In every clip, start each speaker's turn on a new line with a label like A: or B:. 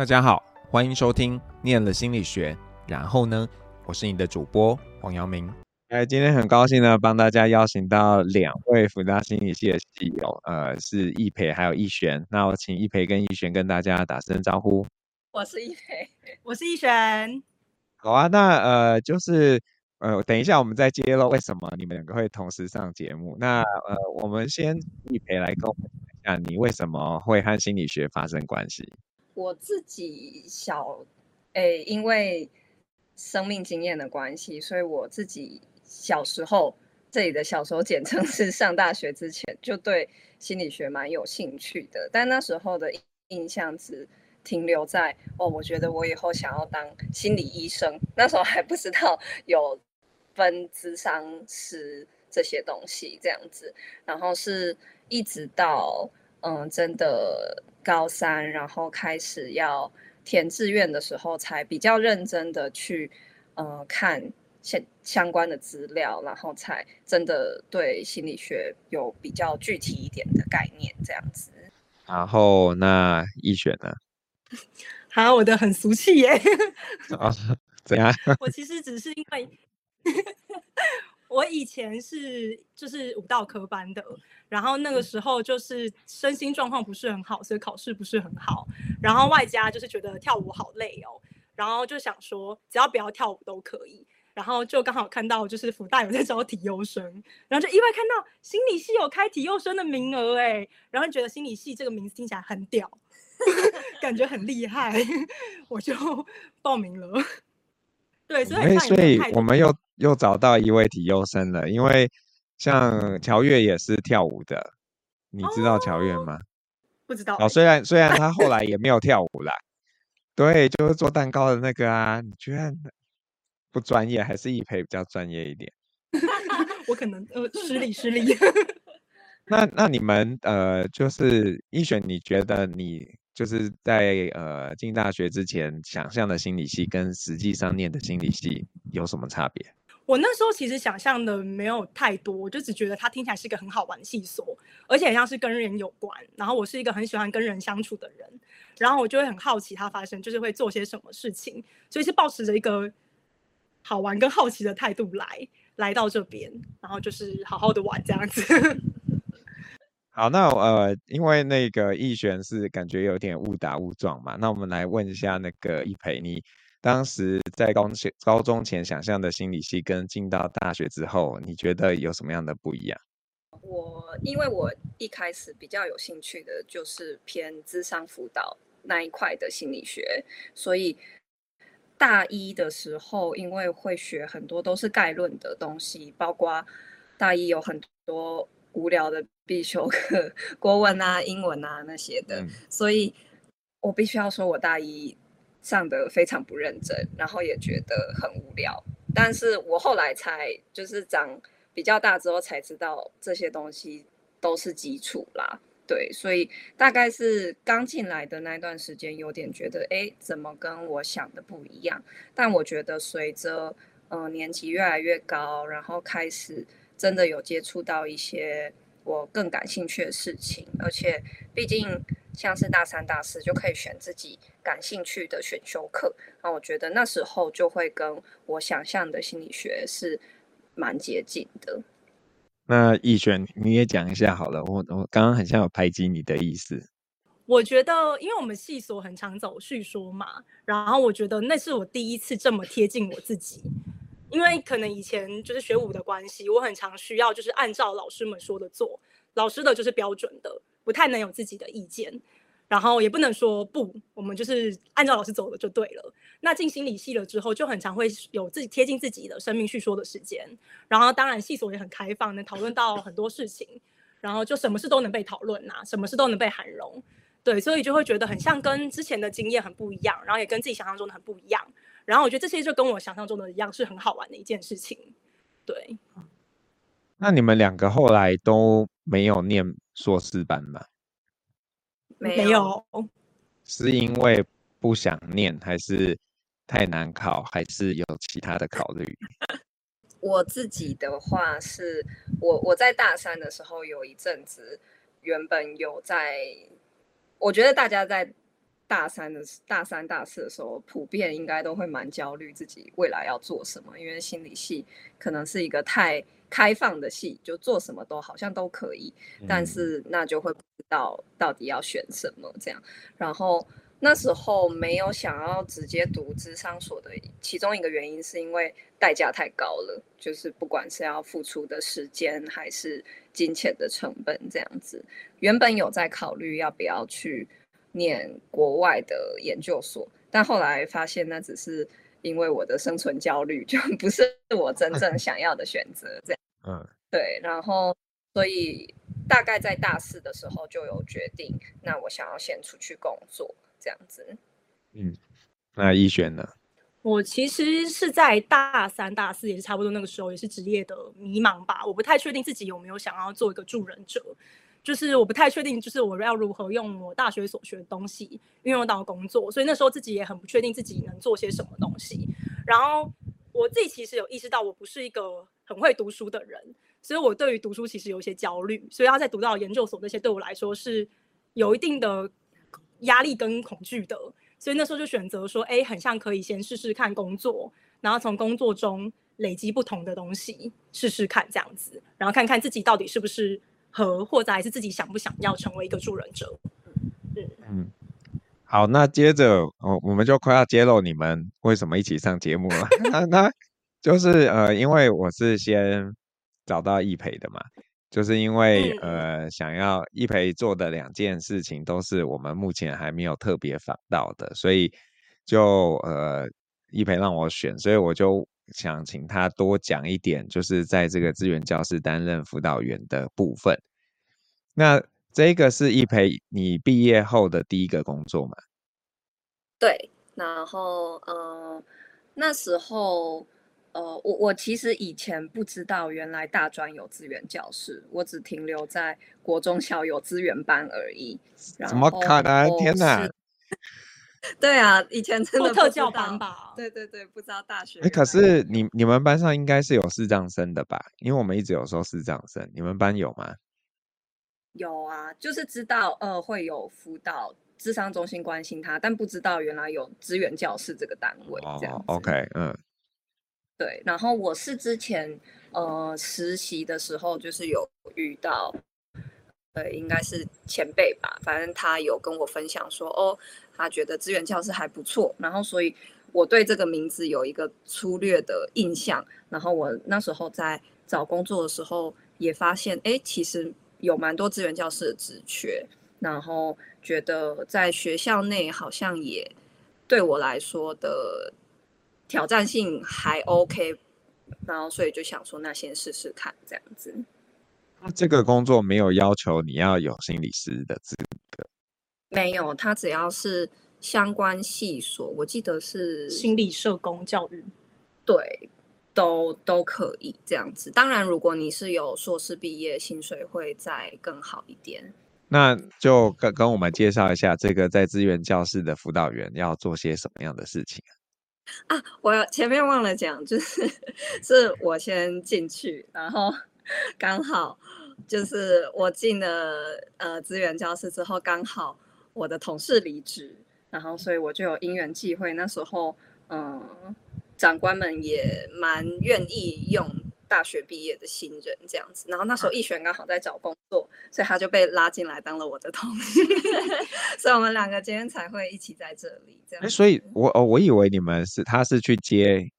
A: 大家好，欢迎收听《念了心理学》，然后呢，我是你的主播黄阳明。哎，今天很高兴呢，帮大家邀请到两位辅大心理系的系友，呃，是易培还有易璇。那我请易培跟易璇跟大家打声招呼。
B: 我是易培，
C: 我是易璇。
A: 好啊，那呃，就是呃，等一下我们再揭露为什么你们两个会同时上节目。那呃，我们先易培来跟我们讲一下，你为什么会和心理学发生关系？
B: 我自己小，诶，因为生命经验的关系，所以我自己小时候，这里的小时候简称是上大学之前，就对心理学蛮有兴趣的。但那时候的印象只停留在哦，我觉得我以后想要当心理医生。那时候还不知道有分智商师这些东西这样子。然后是一直到嗯，真的。高三，然后开始要填志愿的时候，才比较认真的去呃看相相关的资料，然后才真的对心理学有比较具体一点的概念，这样子。
A: 然后那易选呢？
C: 好，我的很俗气耶。
A: 啊，怎样？
C: 我其实只是因为。我以前是就是舞蹈科班的，然后那个时候就是身心状况不是很好，所以考试不是很好，然后外加就是觉得跳舞好累哦，然后就想说只要不要跳舞都可以，然后就刚好看到就是福大有在招体优生，然后就意外看到心理系有开体优生的名额哎，然后觉得心理系这个名字听起来很屌，感觉很厉害，我就报名了。对，所以
A: 所以我们又又找到一位体优生了，因为像乔月也是跳舞的，你知道乔月吗？
C: 不知道。
A: 哦，虽然虽然他后来 也没有跳舞啦，对，就是做蛋糕的那个啊，你居然不专业，还是易培比较专业一点？
C: 我可能呃失礼失礼。
A: 那那你们呃，就是一选，你觉得你？就是在呃进大学之前想象的心理系跟实际上念的心理系有什么差别？
C: 我那时候其实想象的没有太多，我就只觉得它听起来是一个很好玩的系所，而且很像是跟人有关。然后我是一个很喜欢跟人相处的人，然后我就会很好奇它发生就是会做些什么事情，所以是抱持着一个好玩跟好奇的态度来来到这边，然后就是好好的玩这样子。
A: 好，那呃，因为那个易璇是感觉有点误打误撞嘛，那我们来问一下那个易培，你当时在高前高中前想象的心理系，跟进到大学之后，你觉得有什么样的不一样？
B: 我因为我一开始比较有兴趣的就是偏智商辅导那一块的心理学，所以大一的时候，因为会学很多都是概论的东西，包括大一有很多。无聊的必修课，国文啊、英文啊那些的，嗯、所以我必须要说，我大一上的非常不认真，然后也觉得很无聊。但是我后来才就是长比较大之后才知道，这些东西都是基础啦。对，所以大概是刚进来的那段时间，有点觉得，哎，怎么跟我想的不一样？但我觉得随着嗯、呃、年纪越来越高，然后开始。真的有接触到一些我更感兴趣的事情，而且毕竟像是大三、大四就可以选自己感兴趣的选修课，那我觉得那时候就会跟我想象的心理学是蛮接近的。
A: 那易璇，你也讲一下好了，我我刚刚很像有排挤你的意思。
C: 我觉得，因为我们系所很常走叙说嘛，然后我觉得那是我第一次这么贴近我自己。因为可能以前就是学舞的关系，我很常需要就是按照老师们说的做，老师的就是标准的，不太能有自己的意见，然后也不能说不，我们就是按照老师走的就对了。那进心理系了之后，就很常会有自己贴近自己的生命叙说的时间，然后当然系所也很开放，能讨论到很多事情，然后就什么事都能被讨论呐，什么事都能被涵容，对，所以就会觉得很像跟之前的经验很不一样，然后也跟自己想象中的很不一样。然后我觉得这些就跟我想象中的一样，是很好玩的一件事情。对，
A: 那你们两个后来都没有念硕士班吗？
C: 没有，
A: 是因为不想念，还是太难考，还是有其他的考虑？
B: 我自己的话是，我我在大三的时候有一阵子，原本有在，我觉得大家在。大三的大三、大四的时候，普遍应该都会蛮焦虑自己未来要做什么，因为心理系可能是一个太开放的系，就做什么都好像都可以，但是那就会不知道到底要选什么这样。然后那时候没有想要直接读智商所的其中一个原因，是因为代价太高了，就是不管是要付出的时间还是金钱的成本这样子。原本有在考虑要不要去。念国外的研究所，但后来发现那只是因为我的生存焦虑，就 不是我真正想要的选择。这样，嗯，对。然后，所以大概在大四的时候就有决定，那我想要先出去工作，这样子。
A: 嗯，那一璇呢？
C: 我其实是在大三、大四，也是差不多那个时候，也是职业的迷茫吧。我不太确定自己有没有想要做一个助人者。就是我不太确定，就是我要如何用我大学所学的东西运用到工作，所以那时候自己也很不确定自己能做些什么东西。然后我自己其实有意识到，我不是一个很会读书的人，所以我对于读书其实有一些焦虑，所以要在读到研究所那些对我来说是有一定的压力跟恐惧的。所以那时候就选择说，哎，很像可以先试试看工作，然后从工作中累积不同的东西，试试看这样子，然后看看自己到底是不是。和或者还是自己想不想要成为一个助人者？
A: 嗯嗯，好，那接着哦，我们就快要揭露你们为什么一起上节目了。那那就是呃，因为我是先找到易培的嘛，就是因为呃，想要易培做的两件事情都是我们目前还没有特别访到的，所以就呃，易培让我选，所以我就。想请他多讲一点，就是在这个资源教室担任辅导员的部分。那这个是一培你毕业后的第一个工作吗？
B: 对，然后呃那时候呃我我其实以前不知道原来大专有资源教室，我只停留在国中小有资源班而已。
A: 怎么可能？天哪！
B: 对啊，以前真的
C: 特教班吧？
B: 对对对，不知道大学。
A: 哎，可是你你们班上应该是有视障生的吧？因为我们一直有说视障生，你们班有吗？
B: 有啊，就是知道呃会有辅导智商中心关心他，但不知道原来有资源教室这个单位。哦，这样
A: OK，嗯，
B: 对。然后我是之前呃实习的时候，就是有遇到。呃，应该是前辈吧，反正他有跟我分享说，哦，他觉得资源教室还不错，然后所以我对这个名字有一个粗略的印象，然后我那时候在找工作的时候也发现，哎，其实有蛮多资源教室的职缺，然后觉得在学校内好像也对我来说的挑战性还 OK，然后所以就想说，那先试试看这样子。
A: 这个工作没有要求你要有心理师的资格，
B: 没有，他只要是相关系所，我记得是
C: 心理社工教育，
B: 对，都都可以这样子。当然，如果你是有硕士毕业，薪水会再更好一点。
A: 那就跟跟我们介绍一下这个在资源教室的辅导员要做些什么样的事情
B: 啊？我前面忘了讲，就是 是我先进去，然后。刚好就是我进了呃资源教室之后，刚好我的同事离职，然后所以我就有因缘际会，那时候嗯、呃、长官们也蛮愿意用大学毕业的新人这样子，然后那时候易璇刚好在找工作，所以他就被拉进来当了我的同事，所以我们两个今天才会一起在这里这样。
A: 所以我哦我以为你们是他是去接。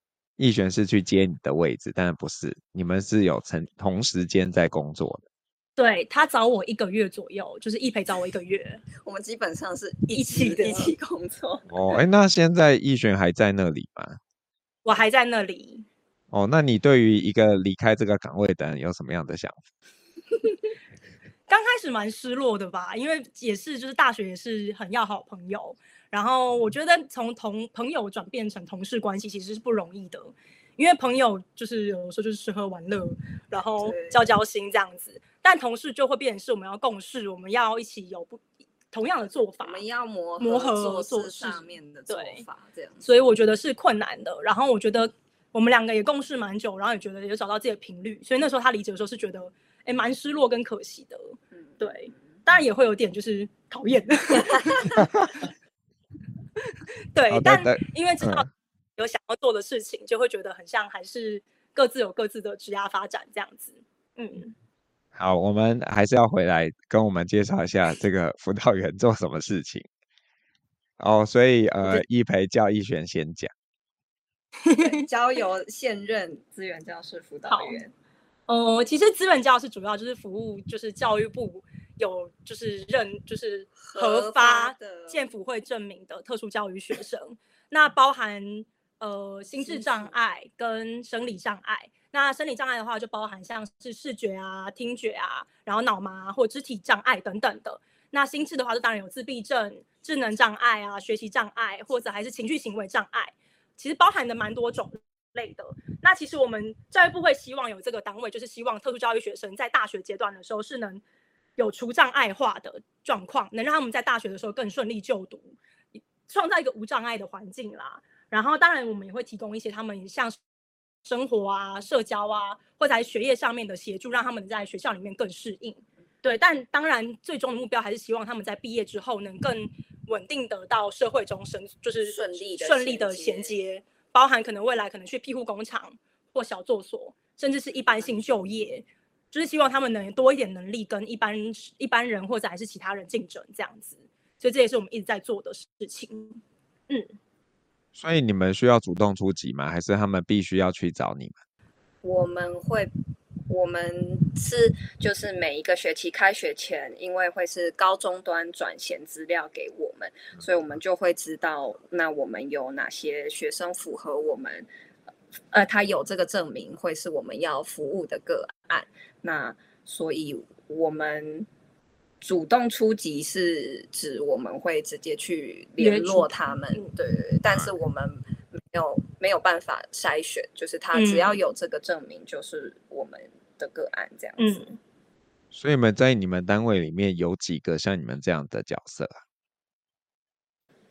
A: 易璇是去接你的位置，但是不是，你们是有成同时间在工作的。
C: 对，他找我一个月左右，就是易培找我一个月，
B: 我们基本上是一起的，一起工作。
A: 哦，哎，那现在易璇还在那里吗？
C: 我还在那里。
A: 哦，那你对于一个离开这个岗位的人有什么样的想法？
C: 刚开始蛮失落的吧，因为也是就是大学也是很要好朋友。然后我觉得从同朋友转变成同事关系其实是不容易的，因为朋友就是有时候就是吃喝玩乐，然后交交心这样子，但同事就会变成是我们要共事，我们要一起有不同样的做法，
B: 我们要磨
C: 磨合
B: 做事上面的做法这样，
C: 所以我觉得是困难的。然后我觉得我们两个也共事蛮久，然后也觉得有找到自己的频率，所以那时候他离职的时候是觉得哎蛮失落跟可惜的，嗯，对，当然也会有点就是讨厌。对，但因为知道有想要做的事情，嗯、就会觉得很像还是各自有各自的职涯发展这样子。嗯，
A: 好，我们还是要回来跟我们介绍一下这个辅导员做什么事情。哦，所以呃，一培叫易璇先讲。
B: 交由现任资源教师辅导员。
C: 呃，其实资源教师主要就是服务，就是教育部有就是认就是核发的健辅会证明的特殊教育学生，那包含呃心智障碍跟生理障碍。那生理障碍的话，就包含像是视觉啊、听觉啊，然后脑麻或肢体障碍等等的。那心智的话，就当然有自闭症、智能障碍啊、学习障碍，或者还是情绪行为障碍。其实包含的蛮多种类的。那其实我们教育部会希望有这个单位，就是希望特殊教育学生在大学阶段的时候是能有除障碍化的状况，能让他们在大学的时候更顺利就读，创造一个无障碍的环境啦。然后当然我们也会提供一些他们像生活啊、社交啊，或者在学业上面的协助，让他们在学校里面更适应。对，但当然最终的目标还是希望他们在毕业之后能更。稳定的到社会中生，就是顺利的顺利的衔接，包含可能未来可能去庇护工厂或小作所，甚至是一般性就业，就是希望他们能多一点能力跟一般一般人或者还是其他人竞争这样子，所以这也是我们一直在做的事情。嗯，
A: 所以你们需要主动出击吗？还是他们必须要去找你们？
B: 我们会。我们是就是每一个学期开学前，因为会是高中端转衔资料给我们，所以我们就会知道那我们有哪些学生符合我们，呃，他有这个证明会是我们要服务的个案。那所以我们主动出击是指我们会直接去联络他们，对对。但是我们没有没有办法筛选，就是他只要有这个证明，就是我们。的个案这样子，嗯，
A: 所以你们在你们单位里面有几个像你们这样的角色啊？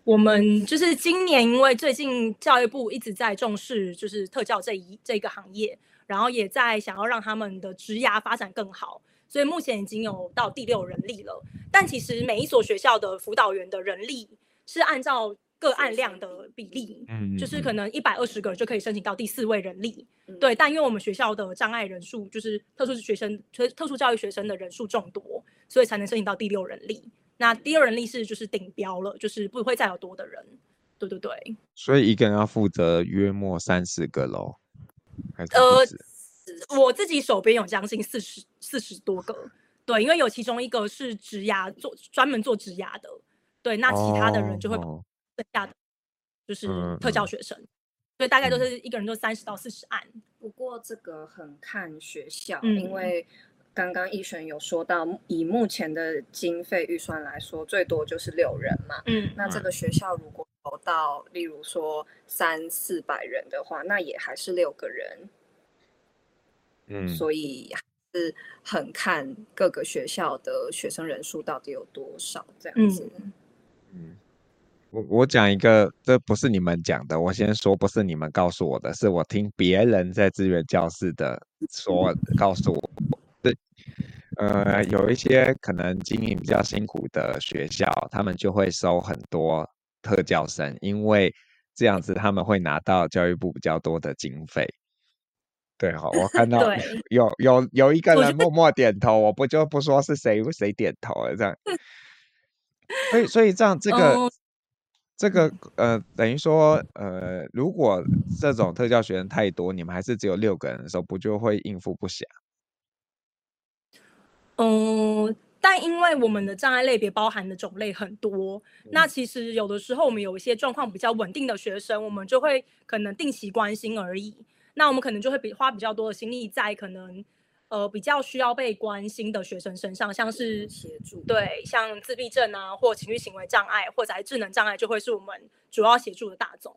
C: 我们就是今年，因为最近教育部一直在重视，就是特教这一这个行业，然后也在想要让他们的职涯发展更好，所以目前已经有到第六人力了。但其实每一所学校的辅导员的人力是按照。个案量的比例，嗯，就是可能一百二十个就可以申请到第四位人力，嗯，对。但因为我们学校的障碍人数，就是特殊学生、特特殊教育学生的人数众多，所以才能申请到第六人力。那第二人力是就是顶标了，就是不会再有多的人。对对对。
A: 所以一个人要负责约莫三十个喽？
C: 呃，我自己手边有将近四十四十多个，对，因为有其中一个是职涯做专门做职涯的，对，那其他的人就会。剩下的就是特教学生，嗯、所以大概都是一个人就三十到四十案。
B: 不过这个很看学校，嗯、因为刚刚一璇有说到，以目前的经费预算来说，最多就是六人嘛。嗯，那这个学校如果有到，例如说三四百人的话，那也还是六个人。嗯，所以还是很看各个学校的学生人数到底有多少这样子。嗯。
A: 嗯我我讲一个，这不是你们讲的，我先说不是你们告诉我的，是我听别人在资源教室的说告诉我，对，呃，有一些可能经营比较辛苦的学校，他们就会收很多特教生，因为这样子他们会拿到教育部比较多的经费。对哈，我看 到有有有一个人默默点头，我不就不说是谁谁点头了这样，所以所以这样这个。这个呃，等于说呃，如果这种特教学生太多，你们还是只有六个人的时候，不就会应付不暇？
C: 嗯，但因为我们的障碍类别包含的种类很多，嗯、那其实有的时候我们有一些状况比较稳定的学生，我们就会可能定期关心而已。那我们可能就会比花比较多的心力在可能。呃，比较需要被关心的学生身上，像是协助，对，像自闭症啊，或情绪行为障碍，或者是智能障碍，就会是我们主要协助的大宗。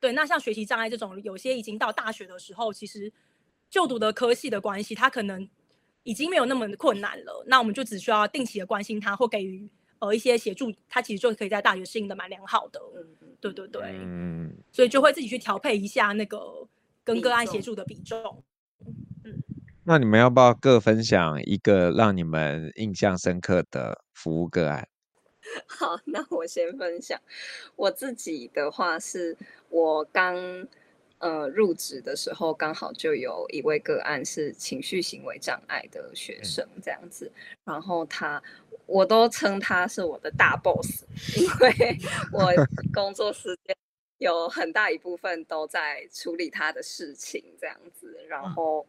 C: 对，那像学习障碍这种，有些已经到大学的时候，其实就读的科系的关系，他可能已经没有那么困难了。那我们就只需要定期的关心他，或给予呃一些协助，他其实就可以在大学适应的蛮良好的。嗯，对对对，嗯，所以就会自己去调配一下那个跟个案协助的比重。
A: 嗯那你们要不要各分享一个让你们印象深刻的服务个案？
B: 好，那我先分享我自己的话，是我刚呃入职的时候，刚好就有一位个案是情绪行为障碍的学生，这样子，然后他我都称他是我的大 boss，因为 我工作时间有很大一部分都在处理他的事情，这样子，然后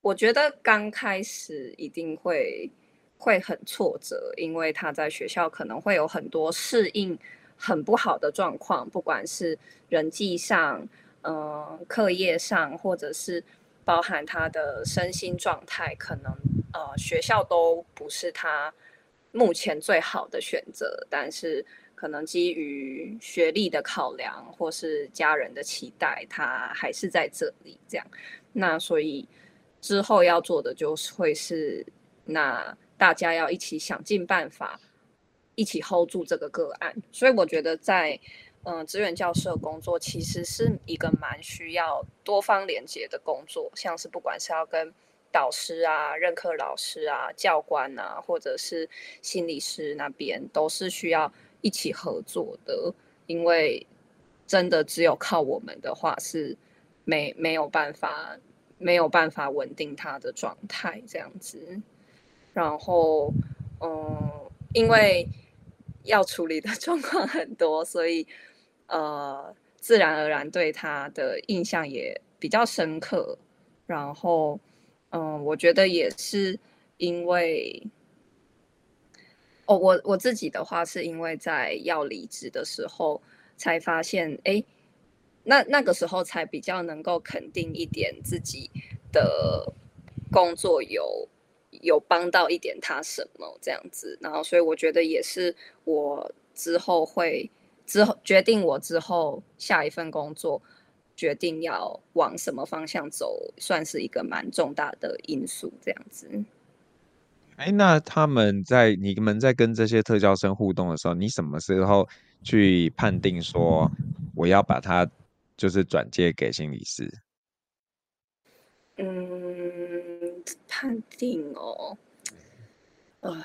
B: 我觉得刚开始一定会。会很挫折，因为他在学校可能会有很多适应很不好的状况，不管是人际上、嗯、课业上，或者是包含他的身心状态，可能呃学校都不是他目前最好的选择。但是可能基于学历的考量，或是家人的期待，他还是在这里这样。那所以之后要做的就是会是那。大家要一起想尽办法，一起 hold 住这个个案。所以我觉得在嗯资源教师的工作，其实是一个蛮需要多方连接的工作。像是不管是要跟导师啊、任课老师啊、教官啊，或者是心理师那边，都是需要一起合作的。因为真的只有靠我们的话，是没没有办法没有办法稳定他的状态这样子。然后，嗯，因为要处理的 状况很多，所以呃，自然而然对他的印象也比较深刻。然后，嗯，我觉得也是因为，哦，我我自己的话是因为在要离职的时候才发现，哎，那那个时候才比较能够肯定一点自己的工作有。有帮到一点他什么这样子，然后所以我觉得也是我之后会之后决定我之后下一份工作决定要往什么方向走，算是一个蛮重大的因素这样子。
A: 哎，那他们在你们在跟这些特教生互动的时候，你什么时候去判定说我要把他就是转介给心理师？
B: 嗯，判定哦，呃，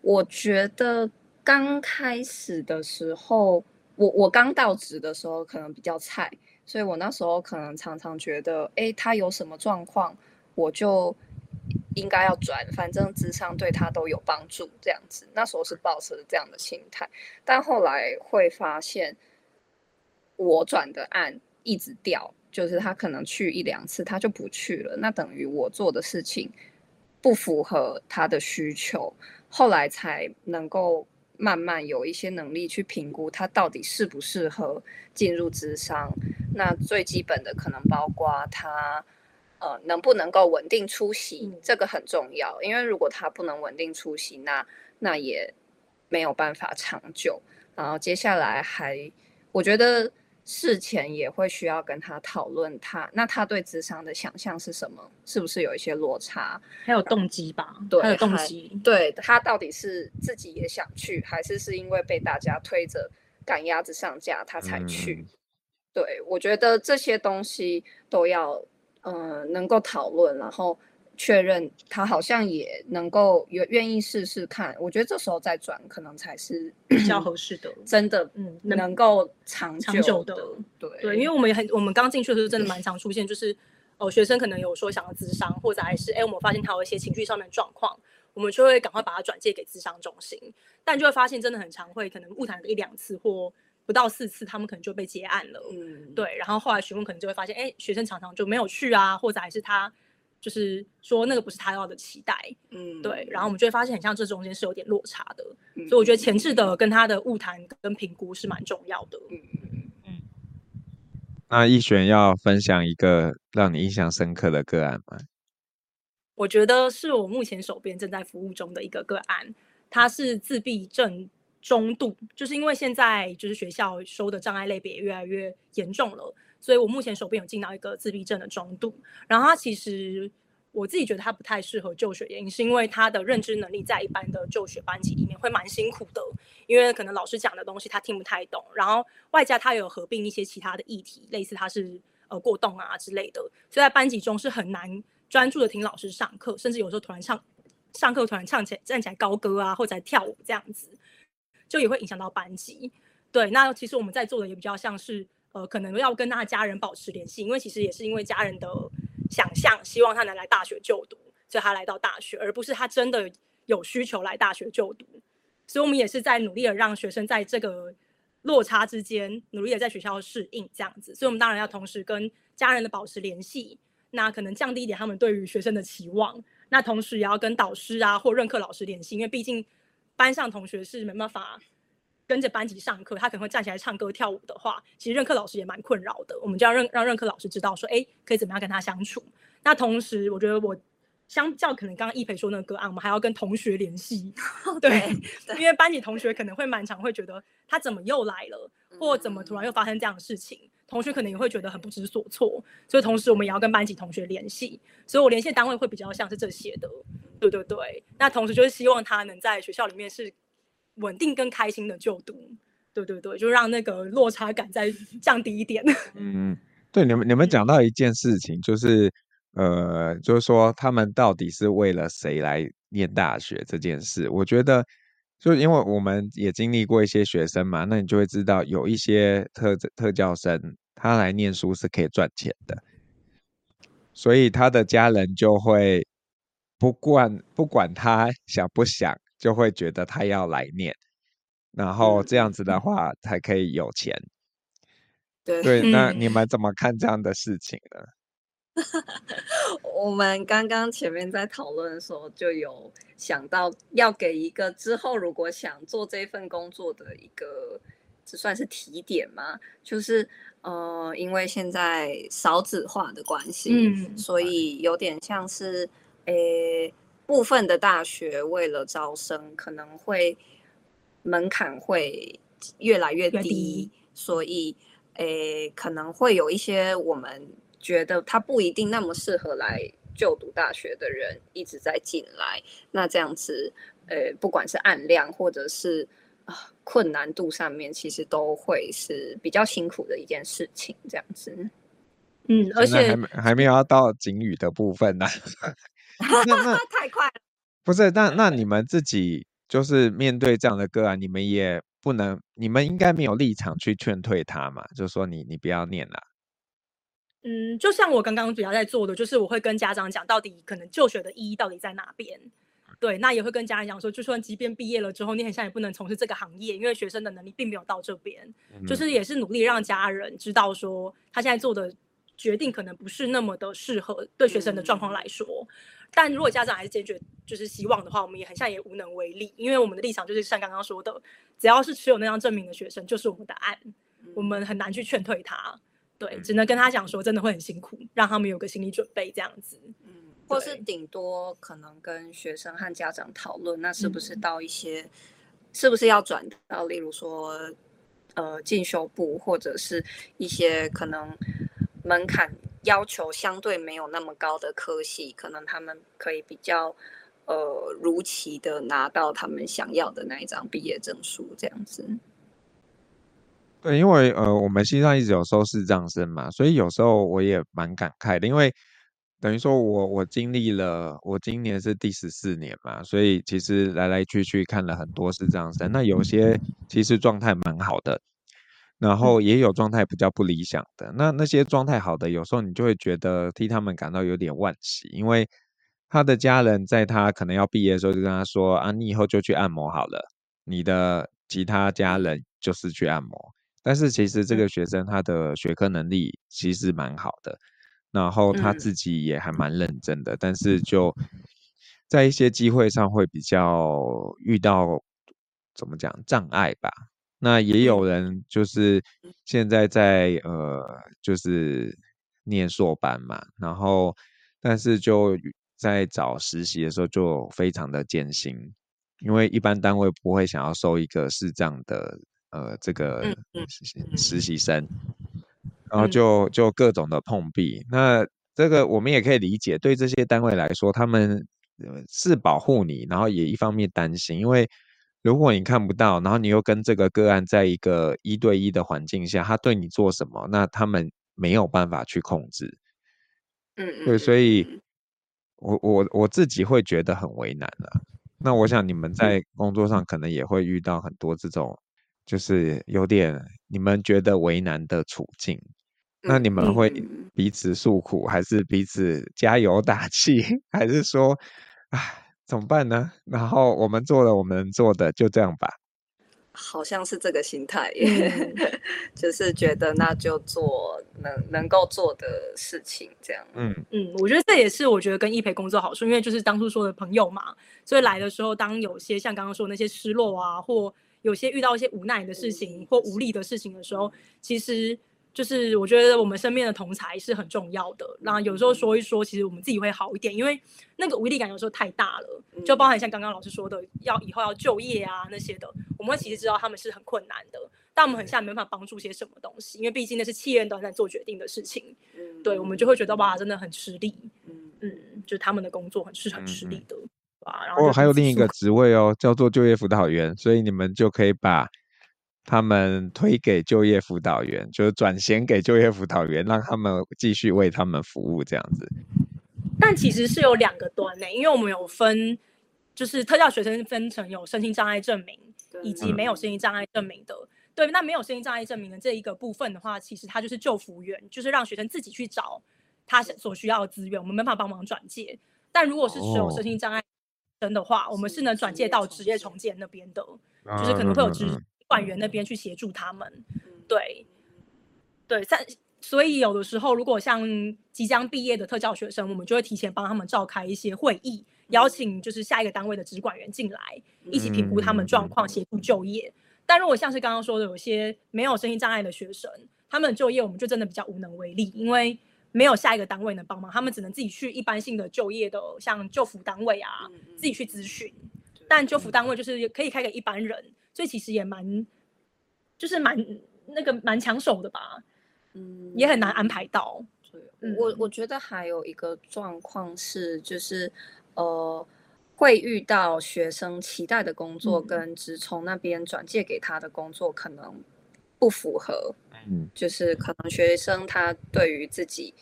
B: 我觉得刚开始的时候，我我刚到职的时候可能比较菜，所以我那时候可能常常觉得，哎，他有什么状况，我就应该要转，反正智商对他都有帮助，这样子。那时候是抱持这样的心态，但后来会发现，我转的案一直掉。就是他可能去一两次，他就不去了。那等于我做的事情不符合他的需求，后来才能够慢慢有一些能力去评估他到底适不适合进入资商。那最基本的可能包括他呃能不能够稳定出席，这个很重要。因为如果他不能稳定出席，那那也没有办法长久。然后接下来还我觉得。事前也会需要跟他讨论他，那他对智商的想象是什么？是不是有一些落差？
C: 还有动机吧？
B: 对，
C: 还有动机。
B: 对，他到底是自己也想去，还是是因为被大家推着赶鸭子上架他才去？嗯、对，我觉得这些东西都要嗯、呃、能够讨论，然后。确认他好像也能够愿愿意试试看，我觉得这时候再转可能才是
C: 比较合适的，
B: 真的，嗯，能够长久的，长久的对
C: 对，因为我们也很，我们刚进去的时候真的蛮常出现，就是哦，学生可能有说想要咨商，或者还是哎，我们发现他有一些情绪上面的状况，我们就会赶快把他转介给咨商中心，但就会发现真的很常会可能误谈个一两次或不到四次，他们可能就被结案了，嗯，对，然后后来询问可能就会发现，哎，学生常常就没有去啊，或者还是他。就是说那个不是他要的期待，嗯，对，然后我们就会发现很像这中间是有点落差的，嗯、所以我觉得前置的跟他的误谈跟评估是蛮重要的，嗯嗯嗯。
A: 那奕璇要分享一个让你印象深刻的个案吗？
C: 我觉得是我目前手边正在服务中的一个个案，他是自闭症中度，就是因为现在就是学校收的障碍类别越来越严重了。所以我目前手边有进到一个自闭症的中度，然后他其实我自己觉得他不太适合就学，原因是因为他的认知能力在一般的就学班级里面会蛮辛苦的，因为可能老师讲的东西他听不太懂，然后外加他有合并一些其他的议题，类似他是呃过动啊之类的，所以在班级中是很难专注的听老师上课，甚至有时候突然唱上课突然唱起来站起来高歌啊，或者跳舞这样子，就也会影响到班级。对，那其实我们在做的也比较像是，呃，可能要跟他的家人保持联系，因为其实也是因为家人的想象，希望他能来大学就读，所以他来到大学，而不是他真的有需求来大学就读。所以我们也是在努力的让学生在这个落差之间，努力的在学校适应这样子。所以我们当然要同时跟家人的保持联系，那可能降低一点他们对于学生的期望，那同时也要跟导师啊或任课老师联系，因为毕竟班上同学是没办法。跟着班级上课，他可能会站起来唱歌跳舞的话，其实任课老师也蛮困扰的。我们就要让让任课老师知道说，哎，可以怎么样跟他相处。那同时，我觉得我相较可能刚刚一培说那个个案，我们还要跟同学联系。对，对，因为班级同学可能会蛮常会觉得他怎么又来了，或怎么突然又发生这样的事情，同学可能也会觉得很不知所措。所以同时我们也要跟班级同学联系。所以我联系单位会比较像是这些的。对对对。那同时就是希望他能在学校里面是。稳定跟开心的就读，对对对，就让那个落差感再降低一点。
A: 嗯，对，你们你们讲到一件事情，就是呃，就是说他们到底是为了谁来念大学这件事，我觉得，就因为我们也经历过一些学生嘛，那你就会知道，有一些特特教生，他来念书是可以赚钱的，所以他的家人就会不管不管他想不想。就会觉得他要来念，然后这样子的话才可以有钱。
B: 对
A: 对，那你们怎么看这样的事情呢？
B: 我们刚刚前面在讨论的时候就有想到，要给一个之后如果想做这份工作的一个，这算是提点吗？就是呃，因为现在少子化的关系，嗯，所以有点像是诶。部分的大学为了招生，可能会门槛会越来越低，越低，所以诶可能会有一些我们觉得他不一定那么适合来就读大学的人一直在进来。那这样子，呃，不管是按量或者是啊困难度上面，其实都会是比较辛苦的一件事情。这样子，
C: 嗯，而且
A: 还没还没有要到警语的部分呢。
B: 那那 太快了，
A: 不是？那那你们自己就是面对这样的个案，你们也不能，你们应该没有立场去劝退他嘛？就是说你你不要念了。
C: 嗯，就像我刚刚主要在做的，就是我会跟家长讲，到底可能就学的意义到底在哪边？对，那也会跟家人讲说，就算即便毕业了之后，你很像也不能从事这个行业，因为学生的能力并没有到这边。嗯、就是也是努力让家人知道说，他现在做的决定可能不是那么的适合对学生的状况来说。嗯但如果家长还是坚决就是希望的话，我们也很像也无能为力，因为我们的立场就是像刚刚说的，只要是持有那张证明的学生就是我们的案，我们很难去劝退他，对，只能跟他讲说真的会很辛苦，让他们有个心理准备这样子，
B: 嗯，或是顶多可能跟学生和家长讨论，那是不是到一些，嗯、是不是要转到例如说呃进修部或者是一些可能门槛。要求相对没有那么高的科系，可能他们可以比较呃如期的拿到他们想要的那一张毕业证书，这样子。
A: 对，因为呃我们系上一直有收视障生嘛，所以有时候我也蛮感慨的，因为等于说我我经历了，我今年是第十四年嘛，所以其实来来去去看了很多视障生，那有些其实状态蛮好的。然后也有状态比较不理想的，那那些状态好的，有时候你就会觉得替他们感到有点惋惜，因为他的家人在他可能要毕业的时候就跟他说啊，你以后就去按摩好了，你的其他家人就是去按摩。但是其实这个学生他的学科能力其实蛮好的，然后他自己也还蛮认真的，但是就在一些机会上会比较遇到怎么讲障碍吧。那也有人就是现在在呃，就是念硕班嘛，然后但是就在找实习的时候就非常的艰辛，因为一般单位不会想要收一个视障的呃这个实习生，然后就就各种的碰壁。那这个我们也可以理解，对这些单位来说，他们是保护你，然后也一方面担心，因为。如果你看不到，然后你又跟这个个案在一个一对一的环境下，他对你做什么，那他们没有办法去控制。嗯，对，所以我我我自己会觉得很为难了。那我想你们在工作上可能也会遇到很多这种，就是有点你们觉得为难的处境。那你们会彼此诉苦，还是彼此加油打气，还是说，唉，怎么办呢？然后我们做了我们能做的，就这样吧。
B: 好像是这个心态耶，嗯、就是觉得那就做能能够做的事情，这样。
C: 嗯嗯，我觉得这也是我觉得跟易培工作好处，因为就是当初说的朋友嘛，所以来的时候，当有些像刚刚说那些失落啊，或有些遇到一些无奈的事情或无力的事情的时候，其实。就是我觉得我们身边的同才是很重要的，然后有时候说一说，其实我们自己会好一点，因为那个无力感有时候太大了，就包含像刚刚老师说的，要以后要就业啊那些的，我们会其实知道他们是很困难的，但我们很像没办法帮助些什么东西，因为毕竟那是企业端在做决定的事情，对，我们就会觉得哇，真的很吃力，嗯，就是他们的工作很是很吃力的，啊，然后
A: 还有另一个职位哦，叫做就业辅导员，所以你们就可以把。他们推给就业辅导员，就是转衔给就业辅导员，让他们继续为他们服务这样子。
C: 但其实是有两个端呢，因为我们有分，就是特教学生分成有身心障碍证明以及没有身心障碍证明的。嗯、对，那没有身心障碍证明的这一个部分的话，其实它就是就服员，就是让学生自己去找他所需要的资源，我们没办法帮忙转介。但如果是持有身心障碍生的话，哦、我们是能转介到职业重建那边的，就是可能会有职。管员那边去协助他们，对，对，但所以有的时候，如果像即将毕业的特教学生，我们就会提前帮他们召开一些会议，邀请就是下一个单位的职管员进来，一起评估他们状况，协助就业。但如果像是刚刚说的，有些没有身心障碍的学生，他们的就业我们就真的比较无能为力，因为没有下一个单位能帮忙，他们只能自己去一般性的就业的，像就服单位啊，自己去咨询。但就服单位就是可以开给一般人。所以其实也蛮，就是蛮那个蛮抢手的吧，嗯，也很难安排到。
B: 嗯、我我觉得还有一个状况是，就是呃，会遇到学生期待的工作跟直从那边转借给他的工作可能不符合，嗯，就是可能学生他对于自己。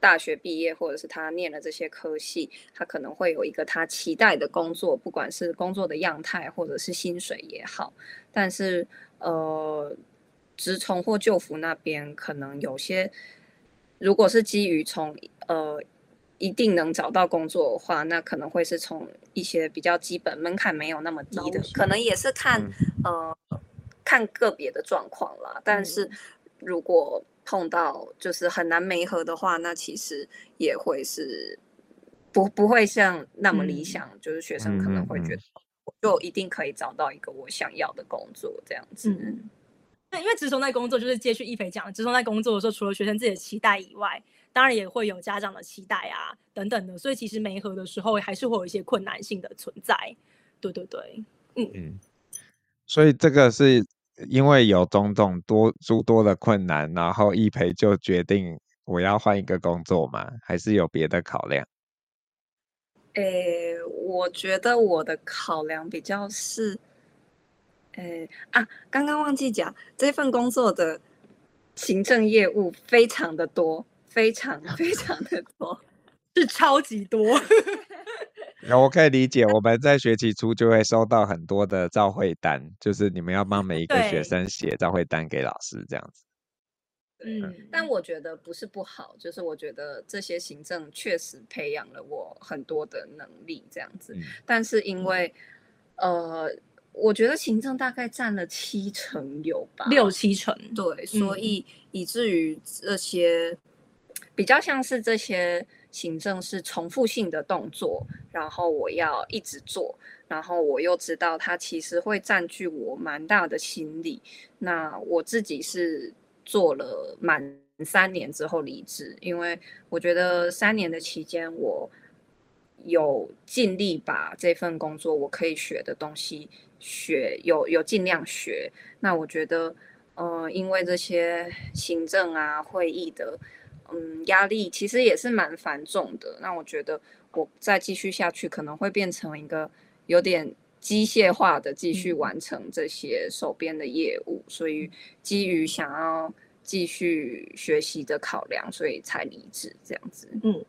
B: 大学毕业，或者是他念了这些科系，他可能会有一个他期待的工作，不管是工作的样态或者是薪水也好。但是，呃，职从或就服那边可能有些，如果是基于从呃一定能找到工作的话，那可能会是从一些比较基本门槛没有那么低的，可能也是看呃看个别的状况啦。但是如果碰到就是很难媒合的话，那其实也会是不不会像那么理想，嗯、就是学生可能会觉得我就一定可以找到一个我想要的工作这样子。嗯，
C: 对，因为职从在工作就是接续一培讲的，职从在工作的时候，除了学生自己的期待以外，当然也会有家长的期待啊等等的，所以其实没合的时候还是会有一些困难性的存在。对对对，嗯嗯，
A: 所以这个是。因为有种种多诸多的困难，然后易培就决定我要换一个工作吗？还是有别的考量？
B: 诶，我觉得我的考量比较是，诶啊，刚刚忘记讲，这份工作的行政业务非常的多，非常非常的多，
C: 是超级多。
A: 我可以理解，我们在学期初就会收到很多的照会单，就是你们要帮每一个学生写照会单给老师这样子。
B: 嗯，但我觉得不是不好，就是我觉得这些行政确实培养了我很多的能力这样子。嗯、但是因为，呃，我觉得行政大概占了七成有吧，
C: 六七成。
B: 对，所以以至于这些比较像是这些。行政是重复性的动作，然后我要一直做，然后我又知道它其实会占据我蛮大的心理。那我自己是做了满三年之后离职，因为我觉得三年的期间我有尽力把这份工作我可以学的东西学，有有尽量学。那我觉得，呃，因为这些行政啊会议的。嗯，压力其实也是蛮繁重的。那我觉得我再继续下去，可能会变成一个有点机械化的继续完成这些手边的业务。所以基于想要继续学习的考量，所以才离职这样子。嗯，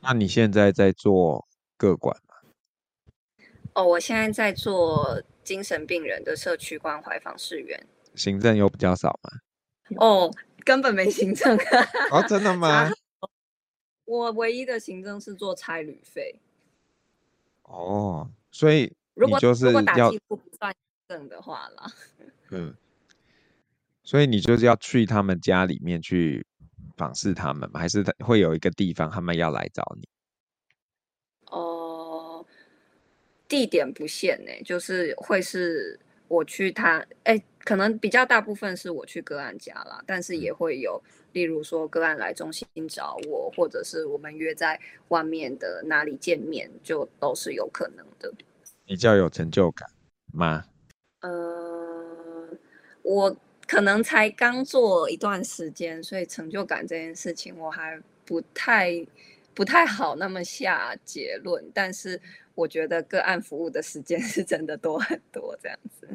A: 那你现在在做个管吗？
B: 哦，我现在在做精神病人的社区关怀访视员。
A: 行政又比较少吗？
B: 哦，根本没行政。
A: 哦，真的吗？
B: 我唯一的行政是做差旅费。
A: 哦，所以如果就是要
B: 如果打击不算行政的话啦。
A: 嗯，所以你就是要去他们家里面去访视他们吗？还是会有一个地方他们要来找你？
B: 哦、呃，地点不限呢，就是会是我去他，哎，可能比较大部分是我去个案家啦，但是也会有，例如说个案来中心找我，或者是我们约在外面的哪里见面，就都是有可能的。
A: 比较有成就感吗？
B: 呃，我可能才刚做一段时间，所以成就感这件事情我还不太不太好那么下结论。但是我觉得个案服务的时间 是真的多很多，这样子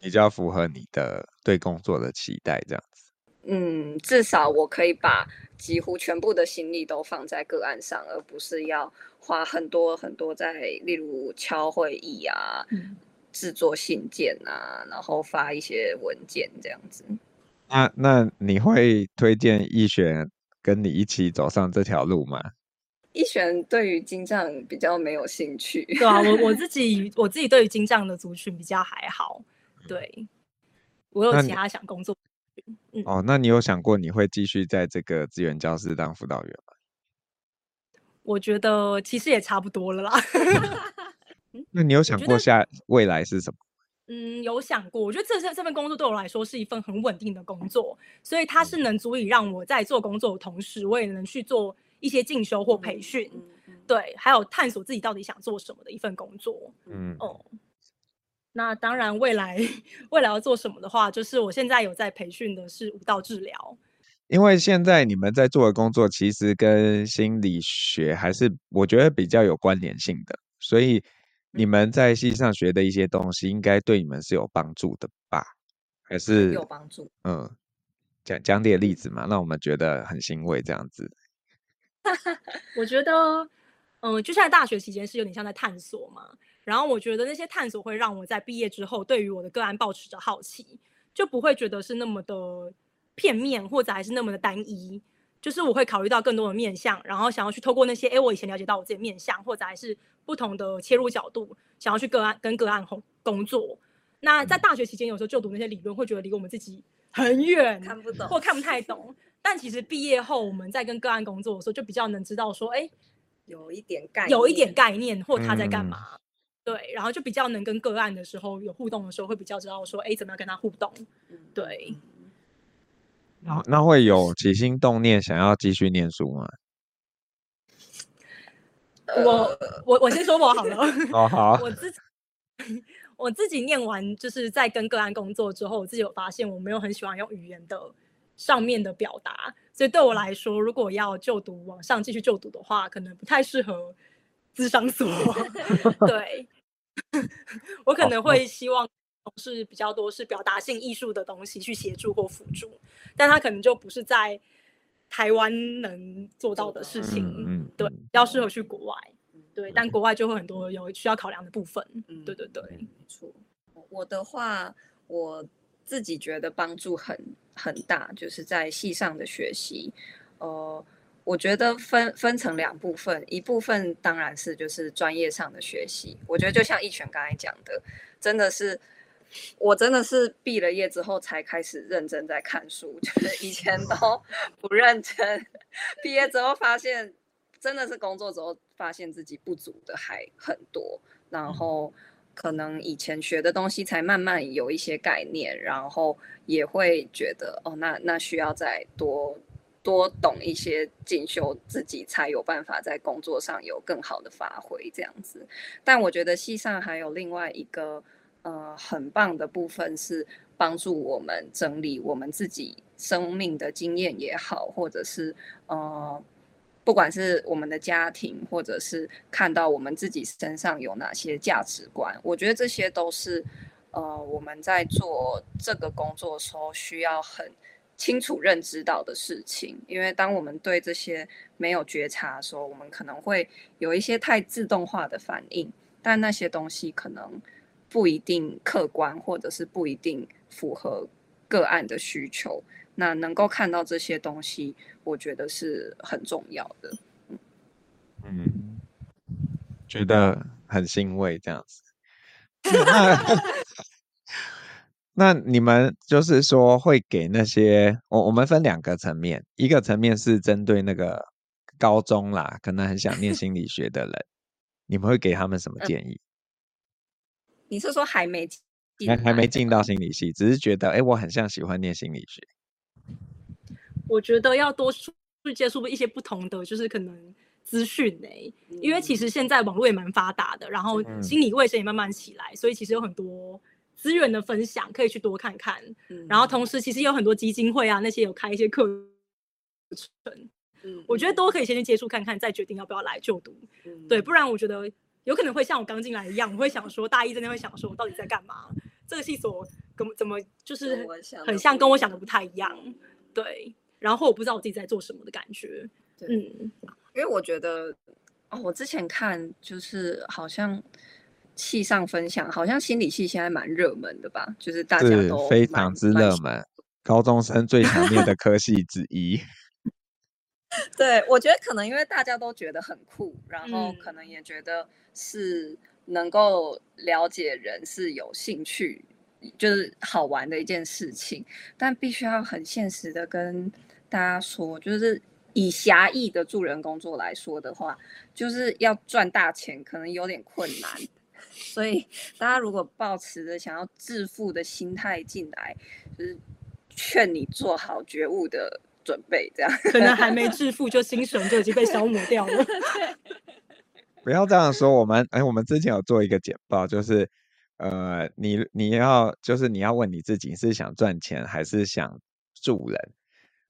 A: 比较符合你的对工作的期待，这样子。
B: 嗯，至少我可以把几乎全部的心力都放在个案上，而不是要花很多很多在例如敲会议啊。嗯制作信件啊，然后发一些文件这样子。
A: 那那你会推荐易璇跟你一起走上这条路吗？
B: 奕璇对于金帐比较没有兴趣。
C: 对啊，我我自己 我自己对于金帐的族群比较还好。对，我有其他想工作。
A: 嗯。哦，那你有想过你会继续在这个资源教室当辅导员吗？
C: 我觉得其实也差不多了啦。
A: 那你有想过下未来是什么？
C: 嗯，有想过。我觉得这这份工作对我来说是一份很稳定的工作，所以它是能足以让我在做工作的同时，我也能去做一些进修或培训，对，还有探索自己到底想做什么的一份工作。嗯哦，那当然，未来未来要做什么的话，就是我现在有在培训的是舞蹈治疗，
A: 因为现在你们在做的工作其实跟心理学还是我觉得比较有关联性的，所以。你们在系上学的一些东西，应该对你们是有帮助的吧？还是
B: 有帮助？
A: 嗯，讲讲点例子嘛，让我们觉得很欣慰这样子。
C: 我觉得，嗯，就像大学期间是有点像在探索嘛。然后我觉得那些探索会让我在毕业之后，对于我的个案保持着好奇，就不会觉得是那么的片面，或者还是那么的单一。就是我会考虑到更多的面向，然后想要去透过那些，哎，我以前了解到我自己的面向，或者还是不同的切入角度，想要去个案跟个案工作。那在大学期间，有时候就读那些理论，会觉得离我们自己很远，
B: 看不懂，
C: 或看不太懂。但其实毕业后，我们在跟个案工作的时候，就比较能知道说，哎，
B: 有一点概念，
C: 有一点概念，或他在干嘛。嗯、对，然后就比较能跟个案的时候有互动的时候，会比较知道说，哎，怎么样跟他互动。对。
A: 那那会有起心动念想要继续念书吗？
C: 我我我先说我好了。
A: 哦好。
C: 我自己我自己念完，就是在跟个案工作之后，我自己有发现我没有很喜欢用语言的上面的表达，所以对我来说，如果要就读往上继续就读的话，可能不太适合咨商所。对，我可能会希望。是比较多是表达性艺术的东西去协助或辅助，但他可能就不是在台湾能做到的事情。嗯，对，要适合去国外。对，但国外就会很多有需要考量的部分。嗯，对对对，没错。
B: 我的话，我自己觉得帮助很很大，就是在戏上的学习。呃，我觉得分分成两部分，一部分当然是就是专业上的学习。我觉得就像一璇刚才讲的，真的是。我真的是毕了业之后才开始认真在看书，就是以前都 不认真。毕业之后发现，真的是工作之后发现自己不足的还很多，然后可能以前学的东西才慢慢有一些概念，然后也会觉得哦，那那需要再多多懂一些进修，自己才有办法在工作上有更好的发挥这样子。但我觉得系上还有另外一个。呃，很棒的部分是帮助我们整理我们自己生命的经验也好，或者是呃，不管是我们的家庭，或者是看到我们自己身上有哪些价值观，我觉得这些都是呃我们在做这个工作的时候需要很清楚认知到的事情。因为当我们对这些没有觉察的时候，我们可能会有一些太自动化的反应，但那些东西可能不一定客观，或者是不一定符合个案的需求。那能够看到这些东西，我觉得是很重要的。
A: 嗯，觉得很欣慰这样子。那 那你们就是说会给那些我我们分两个层面，一个层面是针对那个高中啦，可能很想念心理学的人，你们会给他们什么建议？
B: 你是说还没
A: 还还没进到心理系，只是觉得哎，我很像喜欢念心理学。
C: 我觉得要多去接触一些不同的，就是可能资讯呢，因为其实现在网络也蛮发达的，然后心理卫生也慢慢起来，所以其实有很多资源的分享可以去多看看。然后同时其实有很多基金会啊，那些有开一些课程，我觉得都可以先去接触看看，再决定要不要来就读。对，不然我觉得有可能会像我刚进来一样，我会想说大一真的会想说我到底在干嘛？这个系所怎么怎么就是很像跟我想的不太一样，对。然后我不知道我自己在做什么的感
B: 觉，嗯，因为我觉得，哦，我之前看就是好像气上分享，好像心理系现在蛮热门的吧，就是大家都
A: 非常之热门，高中生最想念的 科系之一。
B: 对，我觉得可能因为大家都觉得很酷，然后可能也觉得是能够了解人是有兴趣，就是好玩的一件事情，但必须要很现实的跟。大家说，就是以狭义的助人工作来说的话，就是要赚大钱，可能有点困难。所以大家如果抱持着想要致富的心态进来，就是劝你做好觉悟的准备，这样
C: 可能还没致富，就心神就已经被消磨掉了。
A: 不要这样说，我们哎，我们之前有做一个简报，就是呃，你你要就是你要问你自己，是想赚钱还是想助人？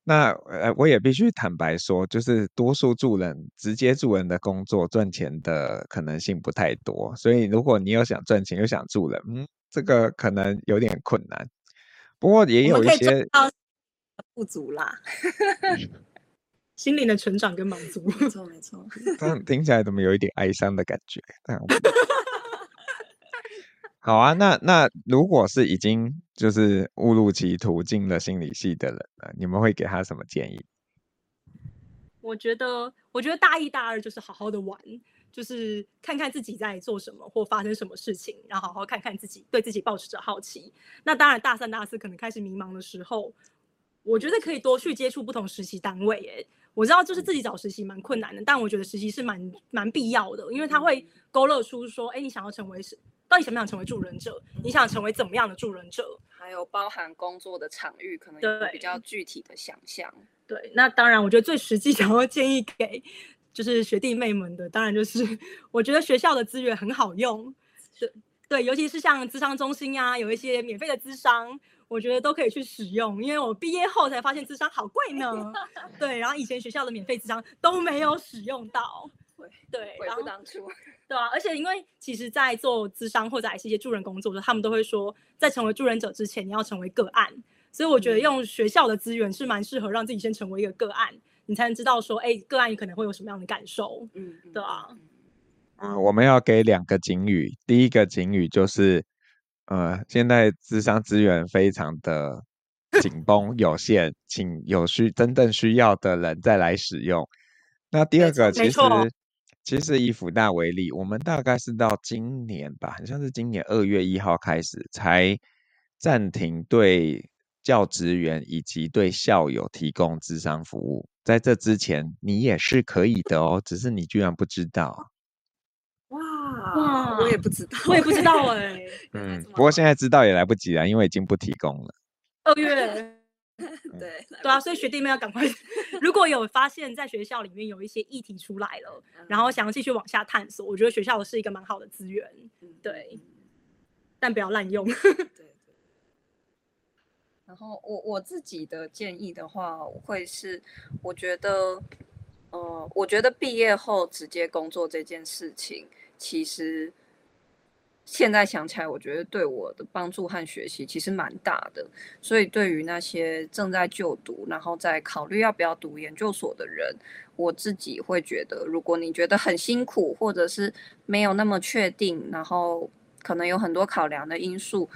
A: 那呃，我也必须坦白说，就是多数助人、直接助人的工作赚钱的可能性不太多，所以如果你又想赚钱又想助人，嗯，这个可能有点困难。不过也有一些
B: 不足啦，
C: 心灵的成长跟满足，
B: 没错没错。
A: 但听起来怎么有一点哀伤的感觉？好啊，那那如果是已经就是误入歧途进了心理系的人呢，你们会给他什么建议？
C: 我觉得，我觉得大一、大二就是好好的玩，就是看看自己在做什么或发生什么事情，然后好好看看自己，对自己保持着好奇。那当然，大三、大四可能开始迷茫的时候，我觉得可以多去接触不同实习单位。诶，我知道就是自己找实习蛮困难的，但我觉得实习是蛮蛮必要的，因为它会勾勒出说，哎，你想要成为什？到底想不想成为助人者？你想成为怎么样的助人者？
B: 还有包含工作的场域，可能有比较具体的想象。
C: 对，那当然，我觉得最实际想要建议给就是学弟妹们的，当然就是 我觉得学校的资源很好用。对对，尤其是像咨商中心啊，有一些免费的咨商，我觉得都可以去使用。因为我毕业后才发现智商好贵呢。对，然后以前学校的免费智商都没有使用到。对，
B: 悔不当初。
C: 对啊，而且因为其实，在做咨商或者还是一些助人工作的时候，他们都会说，在成为助人者之前，你要成为个案。所以我觉得用学校的资源是蛮适合让自己先成为一个个案，你才能知道说，哎，个案可能会有什么样的感受。嗯，对啊。
A: 嗯，我们要给两个警语。第一个警语就是，呃，现在智商资源非常的紧绷有限，请有需真正需要的人再来使用。那第二个其实。其实以辅大为例，我们大概是到今年吧，好像是今年二月一号开始才暂停对教职员以及对校友提供智商服务。在这之前，你也是可以的哦，只是你居然不知道。
B: 哇哇，我也不知道，
C: 我也不知道哎、欸。
A: 嗯，不过现在知道也来不及了，因为已经不提供了。
C: 二月。
B: 对
C: 对啊，所以学弟妹要赶快，如果有发现，在学校里面有一些议题出来了，然后想要继续往下探索，我觉得学校是一个蛮好的资源，对，但不要滥用。对 对。
B: 然后我我自己的建议的话，会是我觉得，呃，我觉得毕业后直接工作这件事情，其实现在想起来，我觉得对我的帮助和学习其实蛮大的。所以对于那些正在就读，然后在考虑要不要读研究所的人，我自己会觉得，如果你觉得很辛苦，或者是没有那么确定，然后可能有很多考量的因素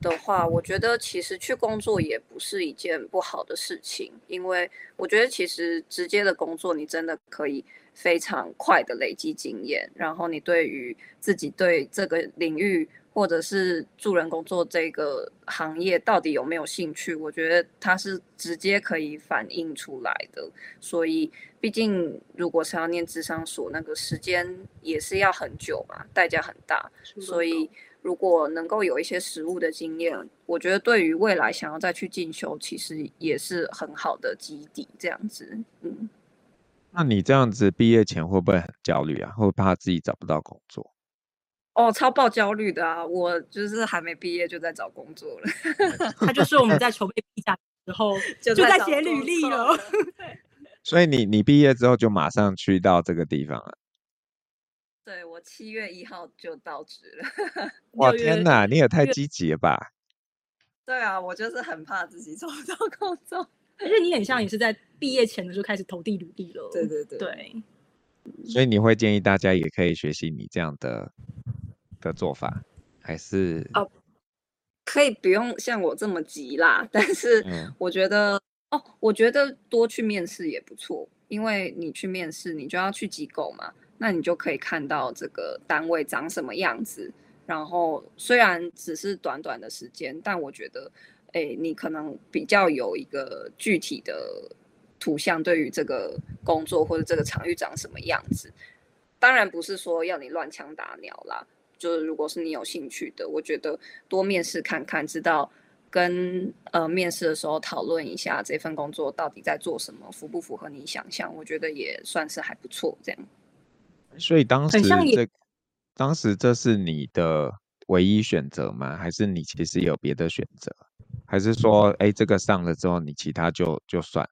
B: 的话，我觉得其实去工作也不是一件不好的事情，因为我觉得其实直接的工作，你真的可以。非常快的累积经验，然后你对于自己对这个领域或者是助人工作这个行业到底有没有兴趣，我觉得它是直接可以反映出来的。所以，毕竟如果是要念智商所，那个时间也是要很久嘛，代价很大。所以，如果能够有一些实务的经验，我觉得对于未来想要再去进修，其实也是很好的基底。这样子，嗯。
A: 那你这样子毕业前会不会很焦虑啊？会怕自己找不到工作？
B: 哦，超爆焦虑的啊！我就是还没毕业就在找工作了。
C: 他就是我们在筹备毕业的时候 就在写履历了。
A: 所以你你毕业之后就马上去到这个地方了？
B: 对，我七月一号就到职了。
A: 哇天哪，你也太积极了吧？
B: 对啊，我就是很怕自己找不到工作。
C: 而且你很像也是在毕业前就开始投递履历了。
B: 对对对。
C: 对。
A: 所以你会建议大家也可以学习你这样的的做法，还是？
B: 哦，可以不用像我这么急啦，但是我觉得，嗯、哦，我觉得多去面试也不错，因为你去面试，你就要去机构嘛，那你就可以看到这个单位长什么样子。然后虽然只是短短的时间，但我觉得。哎，你可能比较有一个具体的图像，对于这个工作或者这个场域长什么样子。当然不是说要你乱枪打鸟啦，就是如果是你有兴趣的，我觉得多面试看看，知道跟呃面试的时候讨论一下这份工作到底在做什么，符不符合你想象，我觉得也算是还不错。这样。
A: 所以当时这当时这是你的唯一选择吗？还是你其实有别的选择？还是说，哎，这个上了之后，你其他就就算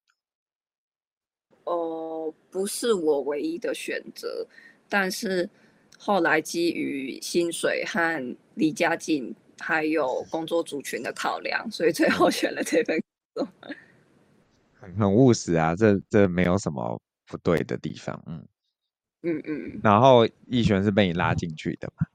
B: 不是我唯一的选择，但是后来基于薪水和离家近，还有工作族群的考量，所以最后选了这份工作。
A: 很很务实啊，这这没有什么不对的地方，嗯
B: 嗯嗯。
A: 然后奕璇是被你拉进去的嘛？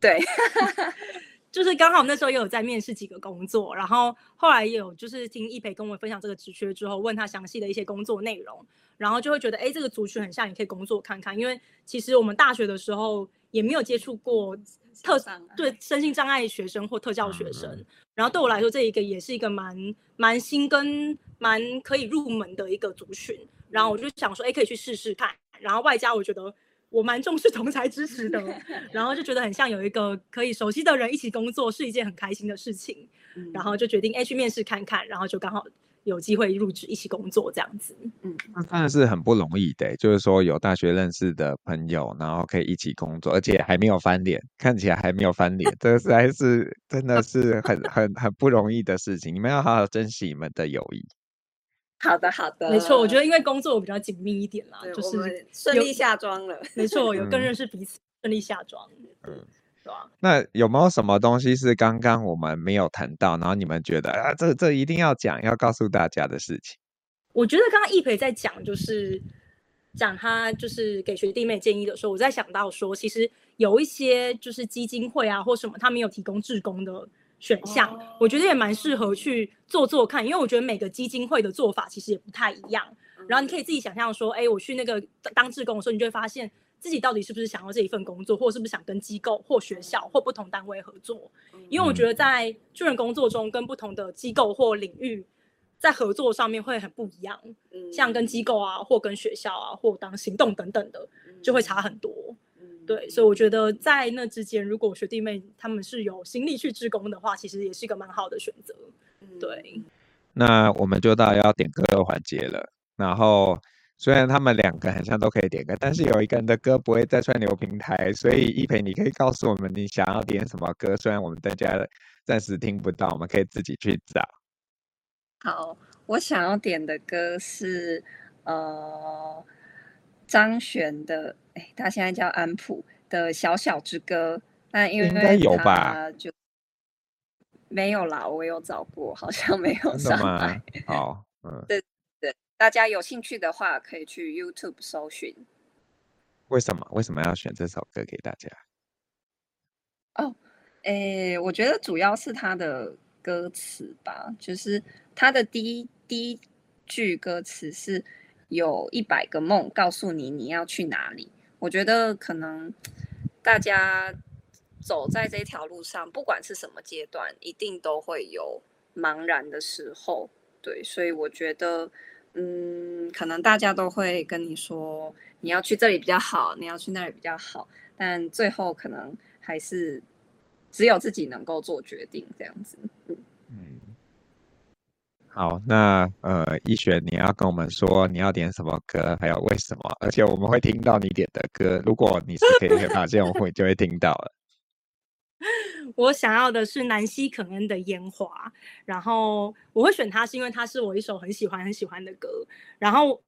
B: 对。
C: 就是刚好那时候也有在面试几个工作，然后后来也有就是听易培跟我分享这个职缺之后，问他详细的一些工作内容，然后就会觉得，哎，这个族群很像，你可以工作看看。因为其实我们大学的时候也没有接触过特对身心障碍学生或特教学生，然后对我来说，这一个也是一个蛮蛮新跟蛮可以入门的一个族群，然后我就想说，哎，可以去试试看。然后外加我觉得。我蛮重视同侪支持的，然后就觉得很像有一个可以熟悉的人一起工作是一件很开心的事情，嗯、然后就决定哎去面试看看，然后就刚好有机会入职一起工作这样子。嗯，
A: 那当然是很不容易的，就是说有大学认识的朋友，然后可以一起工作，而且还没有翻脸，看起来还没有翻脸，这实在是真的是很很很不容易的事情。你们要好好珍惜你们的友谊。
B: 好的，好的，
C: 没错，我觉得因为工作我比较紧密一点啦，就是
B: 顺利下妆了。
C: 没错，有更认识彼此，顺、嗯、利下妆。嗯，是吧？
A: 那有没有什么东西是刚刚我们没有谈到，然后你们觉得啊，这这一定要讲，要告诉大家的事情？
C: 我觉得刚刚易培在讲，就是讲他就是给学弟妹建议的时候，我在想到说，其实有一些就是基金会啊或什么，他们有提供志工的。选项，我觉得也蛮适合去做做看，因为我觉得每个基金会的做法其实也不太一样。然后你可以自己想象说，哎，我去那个当志工的时候，你就会发现自己到底是不是想要这一份工作，或是不是想跟机构或学校或不同单位合作。因为我觉得在助人工作中，跟不同的机构或领域在合作上面会很不一样。像跟机构啊，或跟学校啊，或当行动等等的，就会差很多。对，所以我觉得在那之间，如果学弟妹他们是有心力去志工的话，其实也是一个蛮好的选择。对，
A: 那我们就到要点歌的环节了。然后虽然他们两个好像都可以点歌，但是有一个人的歌不会在串流平台，所以一培，你可以告诉我们你想要点什么歌。虽然我们大家暂时听不到，我们可以自己去找。
B: 好，我想要点的歌是呃。张悬的，哎，他现在叫安普的《小小之歌》，那因为
A: 应该有吧？
B: 就没有啦，我有找过，好像没有上来。
A: 好，嗯，
B: 对对，大家有兴趣的话，可以去 YouTube 搜寻。
A: 为什么？为什么要选这首歌给大家？
B: 哦，诶，我觉得主要是它的歌词吧，就是它的第一第一句歌词是有一百个梦告诉你你要去哪里。我觉得可能大家走在这条路上，不管是什么阶段，一定都会有茫然的时候。对，所以我觉得，嗯，可能大家都会跟你说，你要去这里比较好，你要去那里比较好，但最后可能还是只有自己能够做决定，这样子。
A: 好，那呃，一璇，你要跟我们说你要点什么歌，还有为什么？而且我们会听到你点的歌，如果你是可以发现，我会就会听到了。
C: 我想要的是南西肯恩的《烟花》，然后我会选它是因为它是我一首很喜欢很喜欢的歌，然后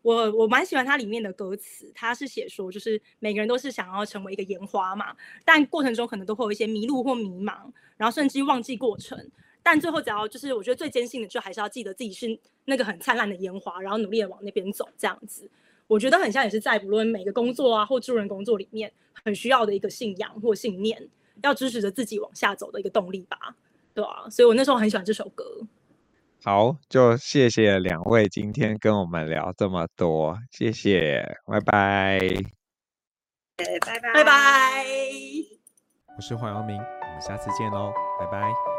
C: 我我蛮喜欢它里面的歌词，它是写说就是每个人都是想要成为一个烟花嘛，但过程中可能都会有一些迷路或迷茫，然后甚至忘记过程。但最后，只要就是我觉得最坚信的，就还是要记得自己是那个很灿烂的烟花，然后努力的往那边走，这样子，我觉得很像也是在不论每个工作啊或助人工作里面，很需要的一个信仰或信念，要支持着自己往下走的一个动力吧，对啊，所以我那时候很喜欢这首歌。
A: 好，就谢谢两位今天跟我们聊这么多，谢谢，拜拜，
B: 拜拜，
C: 拜拜，
A: 我是黄阳明，我们下次见喽，拜拜。